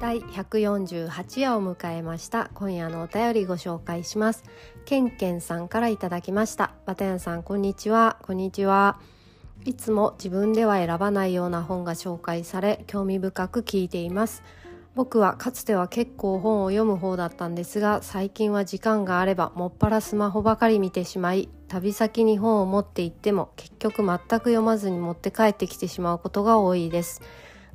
第148夜を迎えました。今夜のお便りご紹介します。けんけんさんからいただきました。バタヤンさんこんにちは。こんにちは。いつも自分では選ばないような本が紹介され興味深く聞いています。僕はかつては結構本を読む方だったんですが最近は時間があればもっぱらスマホばかり見てしまい旅先に本を持って行っても結局全く読まずに持って帰ってきてしまうことが多いです。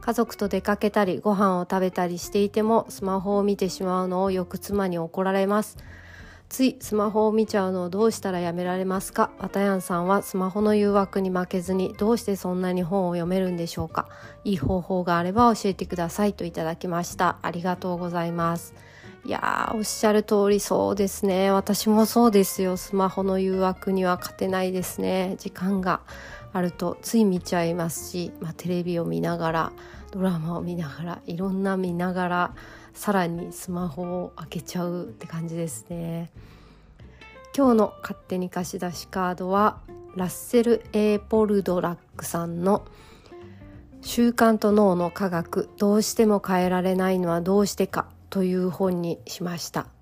家族と出かけたりご飯を食べたりしていてもスマホを見てしまうのをよく妻に怒られます。ついスマホを見ちゃうのをどうしたらやめられますか？わたやんさんはスマホの誘惑に負けずにどうしてそんなに本を読めるんでしょうか？いい方法があれば教えてくださいといただきました。ありがとうございます。いやーおっしゃる通りそうですね。私もそうですよ。スマホの誘惑には勝てないですね。時間が。あるとつい見ちゃいますし、まあ、テレビを見ながらドラマを見ながらいろんな見ながらさらにスマホを開けちゃうって感じですね。今日の勝手に貸し出しカードはラッセル・エー・ポルドラックさんの「習慣と脳の科学どうしても変えられないのはどうしてか」という本にしました。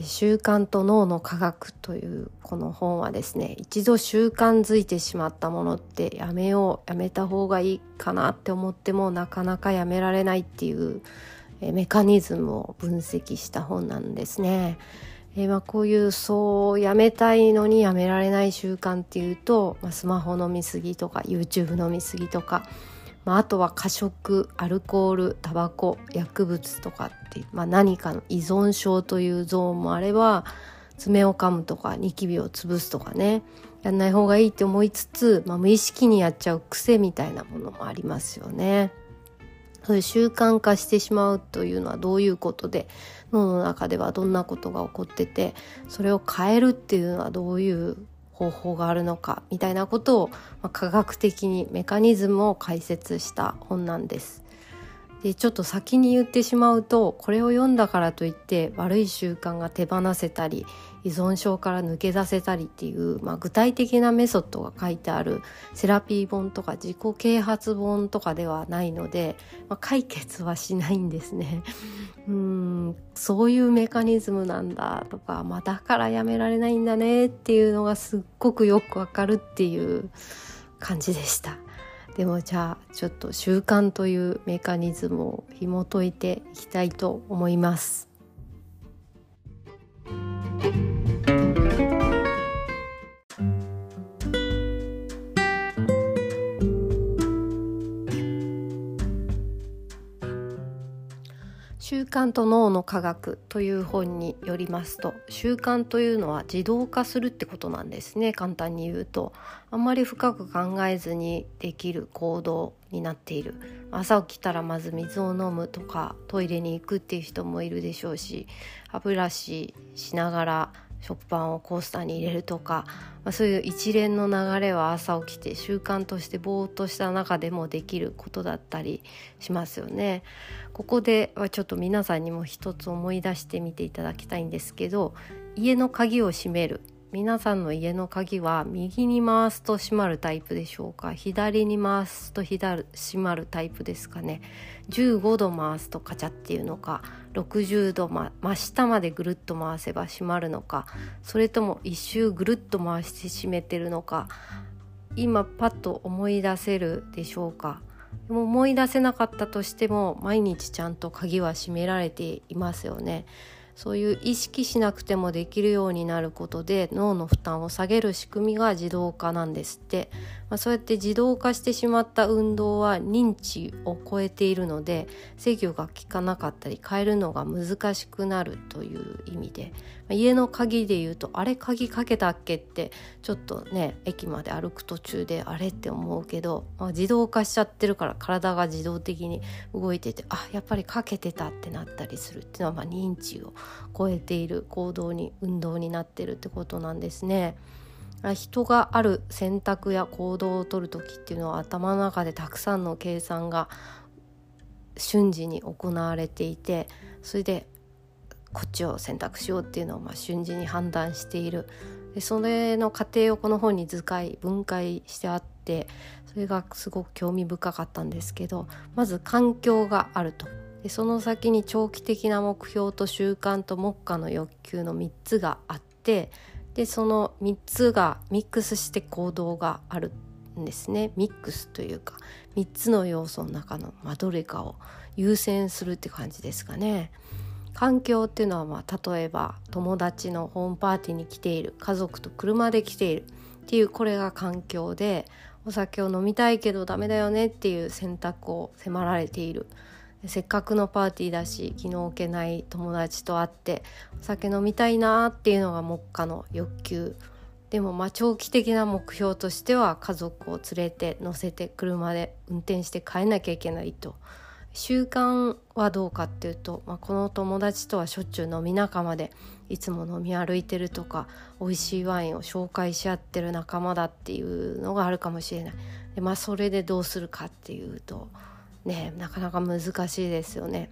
習慣と脳の科学というこの本はですね一度習慣づいてしまったものってやめようやめた方がいいかなって思ってもなかなかやめられないっていうメカニズムを分析した本なんですね。えー、まあこういうそうやめたいのにやめられない習慣っていうと、まあ、スマホ飲みすぎとか YouTube 飲みすぎとかまあ、あとは過食アルコールタバコ薬物とかってまあ、何かの依存症というゾーンもあれば爪を噛むとかニキビを潰すとかねやんない方がいいって思いつつ、まあ、無意識にやっちゃう癖みたいなものもありますよね。そういう習慣化してしまうというのはどういうことで脳の中ではどんなことが起こっててそれを変えるっていうのはどういう方法があるのかみたいなことを、まあ、科学的にメカニズムを解説した本なんです。でちょっと先に言ってしまうとこれを読んだからといって悪い習慣が手放せたり依存症から抜け出せたりっていう、まあ、具体的なメソッドが書いてあるセラピー本とか自己啓発本とかではないので、まあ、解決はしないんですね。うんそういうメカニズムなんだとか、まあ、だからやめられないんだねっていうのがすっごくよくわかるっていう感じでした。でもじゃあちょっと習慣というメカニズムを紐解いていきたいと思います。慣と脳の科学という本によりますと習慣というのは自動化するってことなんですね簡単に言うと。あんまり深く考えずにできる行動になっている。朝起きたらまず水を飲むとかトイレに行くっていう人もいるでしょうし歯ブラシしながら食パンをコースターに入れるとか、まあ、そういう一連の流れは朝起きて習慣としてぼーっとした中でもできることだったりしますよね。ここではちょっと皆さんにも一つ思い出してみていただきたいんですけど家の鍵を閉める皆さんの家の鍵は右に回すと閉まるタイプでしょうか？左に回すと閉まるタイプですかね？15度回すとカチャっていうのか？60度、ま、真下までぐるっと回せば閉まるのか？それとも一周ぐるっと回して閉めてるのか？今パッと思い出せるでしょうか？も思い出せなかったとしても毎日ちゃんと鍵は閉められていますよね。そういう意識しなくてもできるようになることで脳の負担を下げる仕組みが自動化なんですって、まあ、そうやって自動化してしまった運動は認知を超えているので制御が効かなかったり変えるのが難しくなるという意味で、まあ、家の鍵で言うとあれ鍵かけたっけってちょっとね駅まで歩く途中であれって思うけど、まあ、自動化しちゃってるから体が自動的に動いててあやっぱりかけてたってなったりするっていうのはま認知を超えている行動に運動になってるってことなんですね。人がある選択や行動をとる時っていうのは頭の中でたくさんの計算が瞬時に行われていてそれでこっちを選択しようっていうのをま瞬時に判断しているでそれの過程をこの本に図解分解してあってそれがすごく興味深かったんですけどまず環境があるとでその先に長期的な目標と習慣と目下の欲求の3つがあってでその3つがミックスして行動があるんですねミックスというか3つの要素の中の、ま、どれかを優先するって感じですかね。環境っていうのは、まあ、例えば友達のホームパーティーに来ている家族と車で来ているっていうこれが環境でお酒を飲みたいけどダメだよねっていう選択を迫られているせっかくのパーティーだし気の置けない友達と会ってお酒飲みたいなっていうのが目下の欲求。でもまあ長期的な目標としては家族を連れて乗せて車で運転して帰んなきゃいけないと。習慣はどうかっていうと、まあ、この友達とはしょっちゅう飲み仲間でいつも飲み歩いてるとか美味しいワインを紹介し合ってる仲間だっていうのがあるかもしれない。で、まあ、それでどうするかっていうとねなかなか難しいですよね。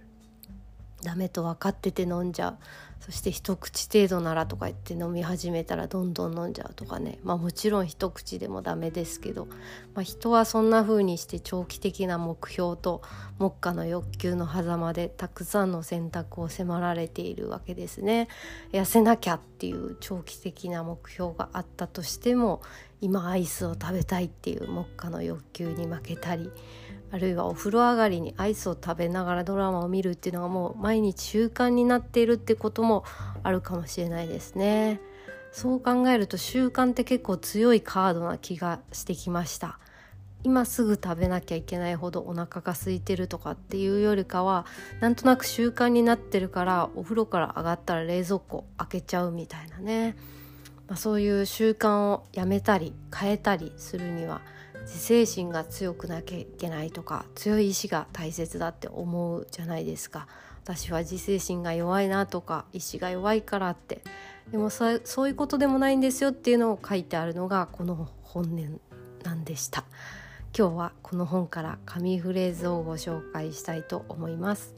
ダメと分かってて飲んじゃうそして一口程度ならとか言って飲み始めたらどんどん飲んじゃうとかねまあもちろん一口でもダメですけど、まあ、人はそんな風にして長期的な目標と目下の欲求の狭間でたくさんの選択を迫られているわけですね。痩せなきゃっていう長期的な目標があったとしても今アイスを食べたいっていう目下の欲求に負けたり。あるいはお風呂上がりにアイスを食べながらドラマを見るっていうのがもう毎日習慣になっているってこともあるかもしれないですね。そう考えると習慣って結構強いカードな気がしてきました。今すぐ食べなきゃいけないほどお腹が空いてるとかっていうよりかはなんとなく習慣になってるからお風呂から上がったら冷蔵庫開けちゃうみたいなね、まあ、そういう習慣をやめたり変えたりするには自制心が強くなきゃいけないとか強い意志が大切だって思うじゃないですか。私は自制心が弱いなとか意志が弱いからって。でもそそういうことでもないんですよっていうのを書いてあるのがこの本音なんでした。今日はこの本から紙フレーズをご紹介したいと思います。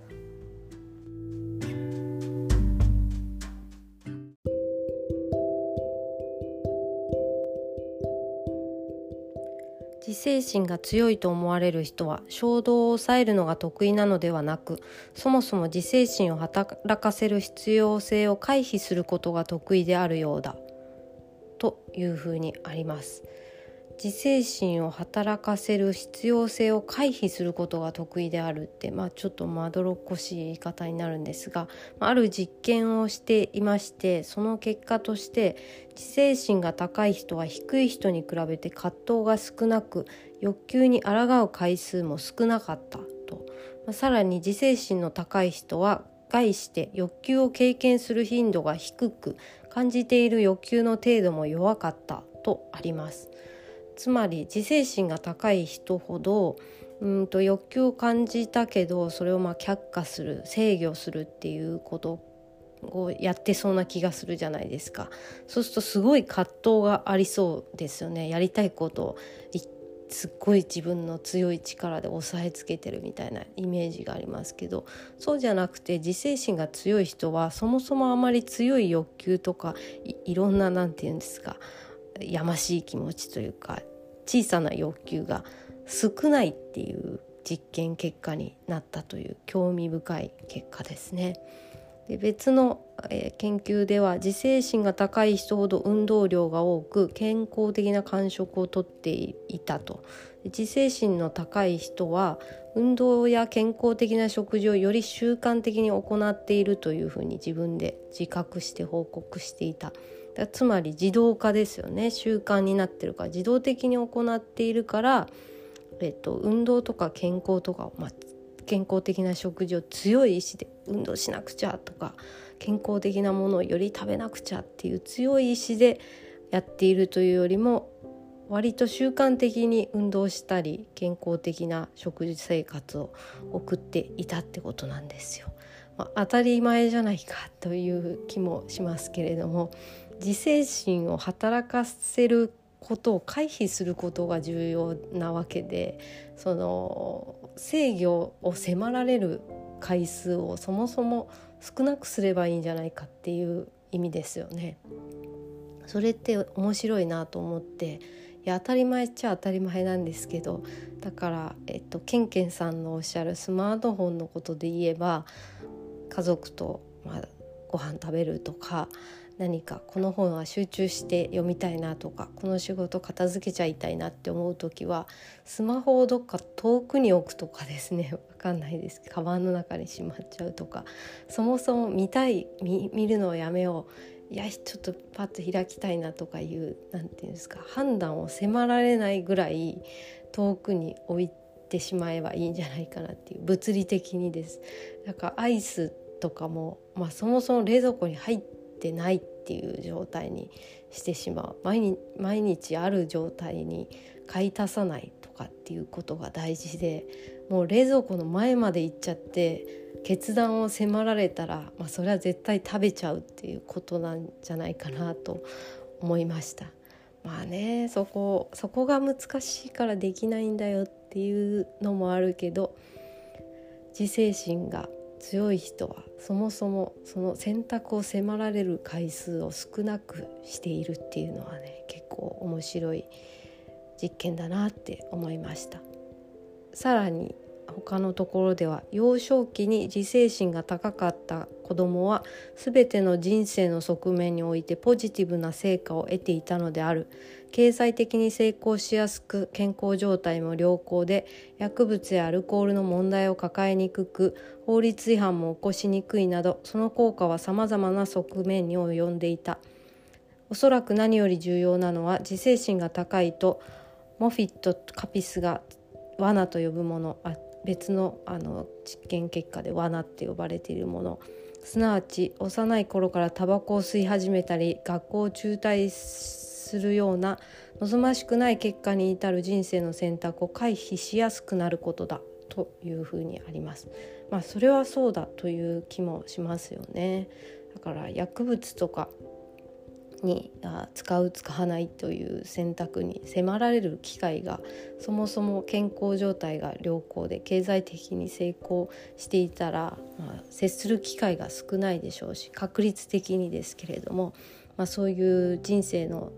精神が強いと思われる人は衝動を抑えるのが得意なのではなくそもそも自制心を働かせる必要性を回避することが得意であるようだというふうにあります。自制心を働かせる必要性を回避することが得意であるって、まあ、ちょっとまどろっこしい言い方になるんですがある実験をしていましてその結果として自制心が高い人は低い人に比べて葛藤が少なく欲求に抗う回数も少なかったと、まあ、さらに自制心の高い人は概して欲求を経験する頻度が低く感じている欲求の程度も弱かったとあります。つまり自制心が高い人ほどうんと欲求を感じたけどそれをまあ却下する制御するっていうことをやってそうな気がするじゃないですか。そうするとすごい葛藤がありそうですよね。やりたいことをすっごい自分の強い力で押さえつけてるみたいなイメージがありますけど。そうじゃなくて自制心が強い人はそもそもあまり強い欲求とかいろんな何て言うんですかやましい気持ちというか小さな欲求が少ないっていう実験結果になったという興味深い結果ですね。で別の、えー、研究では自制心が高い人ほど運動量が多く健康的な感触をとっていたと自制心の高い人は運動や健康的な食事をより習慣的に行っているというふうに自分で自覚して報告していたつまり自動化ですよね習慣になってるから自動的に行っているから、えっと、運動とか健康とか、まあ、健康的な食事を強い意志で運動しなくちゃとか健康的なものをより食べなくちゃっていう強い意志でやっているというよりも割と習慣的に運動したり健康的な食事生活を送っていたってことなんですよ。まあ、当たり前じゃないかという気もしますけれども自制心を働かせることを回避することが重要なわけでその制御を迫られる回数をそもそも少なくすればいいんじゃないかっていう意味ですよね。それって面白いなと思っていや当たり前っちゃ当たり前なんですけどだから、えっと、ケンケンさんのおっしゃるスマートフォンのことで言えば家族と、まあ、ご飯食べるとか何かこの本は集中して読みたいなとかこの仕事片付けちゃいたいなって思う時はスマホをどっか遠くに置くとかですね 分かんないですカバンの中にしまっちゃうとかそもそも見たい見るのをやめよういやちょっとパッと開きたいなとかいう何て言うんですか判断を迫られないぐらい遠くに置いてしまえばいいんじゃないかなっていう物理的にです。だかアイスとかも、まあ、そもそも冷蔵庫に入ってないっていう状態にしてしまう毎日毎日ある状態に買い足さないとかっていうことが大事でもう冷蔵庫の前まで行っちゃって決断を迫られたら、まあ、それは絶対食べちゃうっていうことなんじゃないかなと思いました。まあねそこそこが難しいからできないんだよっていうのもあるけど自制心が強い人はそもそもその選択を迫られる回数を少なくしているっていうのはね結構面白い実験だなって思いました。さらに他のところでは幼少期に自制心が高かった子どもは全ての人生の側面においてポジティブな成果を得ていたのである経済的に成功しやすく健康状態も良好で薬物やアルコールの問題を抱えにくく法律違反も起こしにくいなどその効果はさまざまな側面に及んでいた。おそらく何より重要なのは自制心が高いとモフィット・カピスが罠と呼ぶものあ別のあの実験結果で罠って呼ばれているもの。すなわち幼い頃からタバコを吸い始めたり学校を中退するような望ましくない結果に至る人生の選択を回避しやすくなることだというふうにあります。まあそれはそうだという気もしますよね。だから薬物とかに使う使わないという選択に迫られる機会がそもそも健康状態が良好で経済的に成功していたら、まあ、接する機会が少ないでしょうし確率的にですけれども、まあ、そういう人生の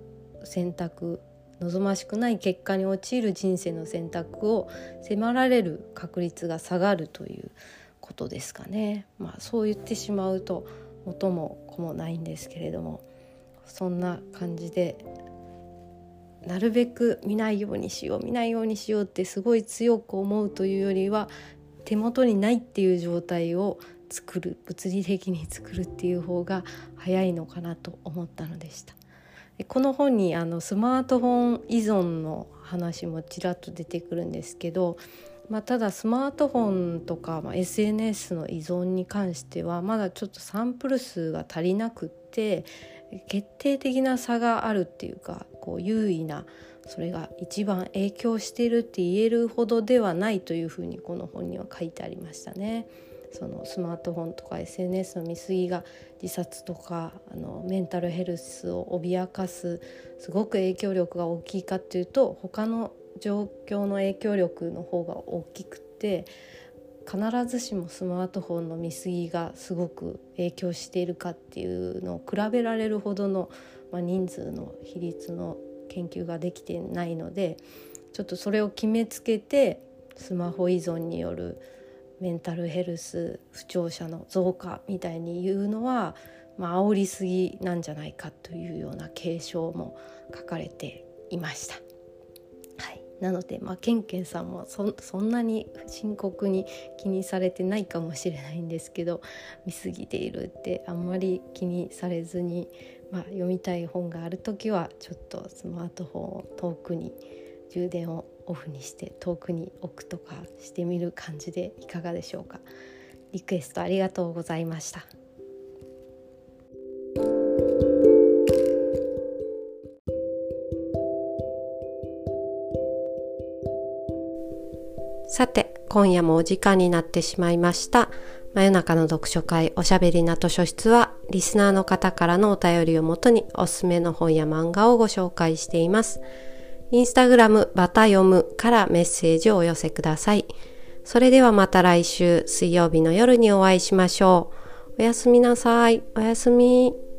選択望ましくない結果に陥る人生の選択を迫られる確率が下がるということですかね。まあ、そう言ってしまうと元も子もないんですけれどもそんな感じでなるべく見ないようにしよう見ないようにしようってすごい強く思うというよりは手元にないっていう状態を作る物理的に作るっていう方が早いのかなと思ったのでした。この本にあのスマートフォン依存の話もちらっと出てくるんですけど、まあ、ただスマートフォンとか、まあ、SNS の依存に関してはまだちょっとサンプル数が足りなくって決定的な差があるっていうかこう優位なそれが一番影響しているって言えるほどではないというふうにこの本には書いてありましたね。そのスマートフォンとか SNS の見過ぎが自殺とかあのメンタルヘルスを脅かすすごく影響力が大きいかっていうと他の状況の影響力の方が大きくて必ずしもスマートフォンの見過ぎがすごく影響しているかっていうのを比べられるほどの、まあ、人数の比率の研究ができてないのでちょっとそれを決めつけてスマホ依存によるメンタルヘルス不調者の増加みたいに言うのは、まあ煽りすぎなんじゃないかというような警鐘も書かれていました。はいなので、まあ、ケンケンさんもそんなに深刻に気にされてないかもしれないんですけど見過ぎているってあんまり気にされずに、まあ、読みたい本がある時はちょっとスマートフォンを遠くに充電をオフにして遠くに置くとかしてみる感じでいかがでしょうか？リクエストありがとうございました。さて今夜もお時間になってしまいました。真夜中の読書会おしゃべりな図書室はリスナーの方からのお便りをもとにおすすめの本や漫画をご紹介しています。インスタグラムバタ読むからメッセージをお寄せください。それではまた来週水曜日の夜にお会いしましょう。おやすみなさい。おやすみ。